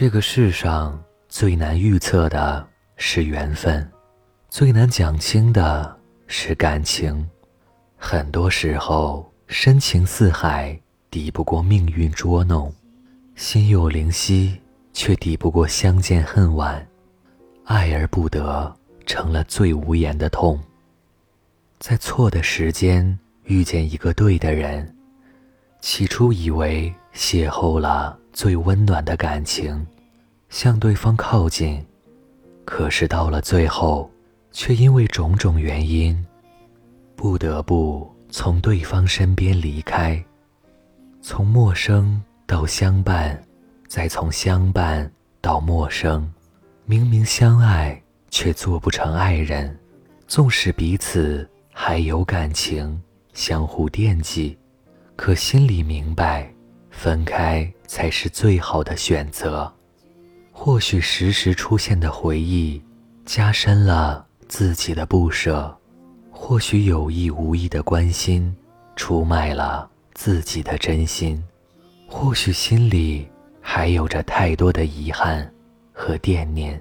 这个世上最难预测的是缘分，最难讲清的是感情。很多时候，深情似海，抵不过命运捉弄；心有灵犀，却抵不过相见恨晚。爱而不得，成了最无言的痛。在错的时间遇见一个对的人，起初以为邂逅了最温暖的感情，向对方靠近，可是到了最后，却因为种种原因，不得不从对方身边离开。从陌生到相伴，再从相伴到陌生，明明相爱，却做不成爱人。纵使彼此。还有感情，相互惦记，可心里明白，分开才是最好的选择。或许时时出现的回忆，加深了自己的不舍；或许有意无意的关心，出卖了自己的真心；或许心里还有着太多的遗憾和惦念，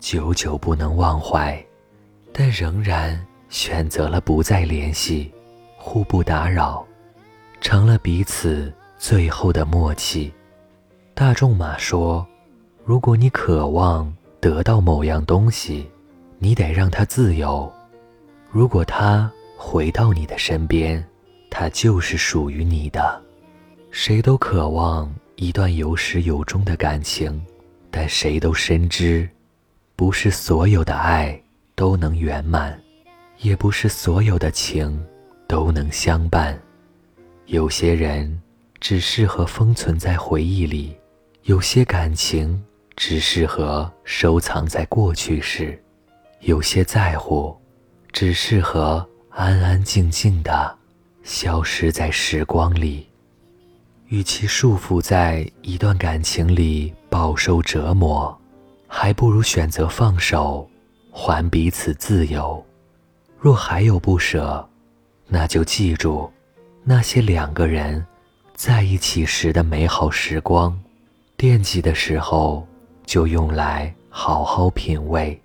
久久不能忘怀，但仍然。选择了不再联系，互不打扰，成了彼此最后的默契。大仲马说：“如果你渴望得到某样东西，你得让它自由。如果它回到你的身边，它就是属于你的。谁都渴望一段有始有终的感情，但谁都深知，不是所有的爱都能圆满。”也不是所有的情都能相伴，有些人只适合封存在回忆里，有些感情只适合收藏在过去时，有些在乎只适合安安静静的消失在时光里。与其束缚在一段感情里饱受折磨，还不如选择放手，还彼此自由。若还有不舍，那就记住那些两个人在一起时的美好时光。惦记的时候，就用来好好品味。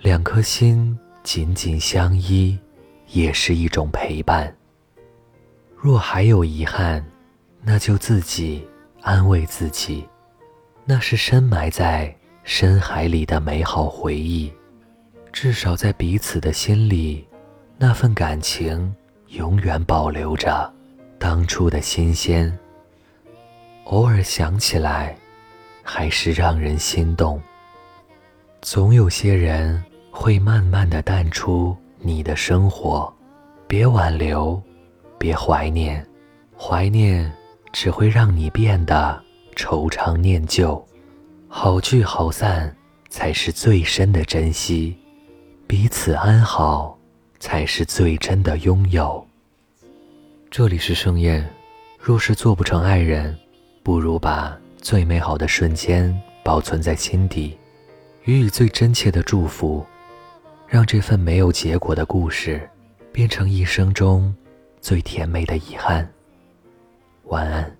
两颗心紧紧相依，也是一种陪伴。若还有遗憾，那就自己安慰自己，那是深埋在深海里的美好回忆。至少在彼此的心里，那份感情永远保留着当初的新鲜。偶尔想起来，还是让人心动。总有些人会慢慢的淡出你的生活，别挽留，别怀念，怀念只会让你变得惆怅念旧。好聚好散，才是最深的珍惜。彼此安好，才是最真的拥有。这里是盛宴，若是做不成爱人，不如把最美好的瞬间保存在心底，予以最真切的祝福，让这份没有结果的故事，变成一生中最甜美的遗憾。晚安。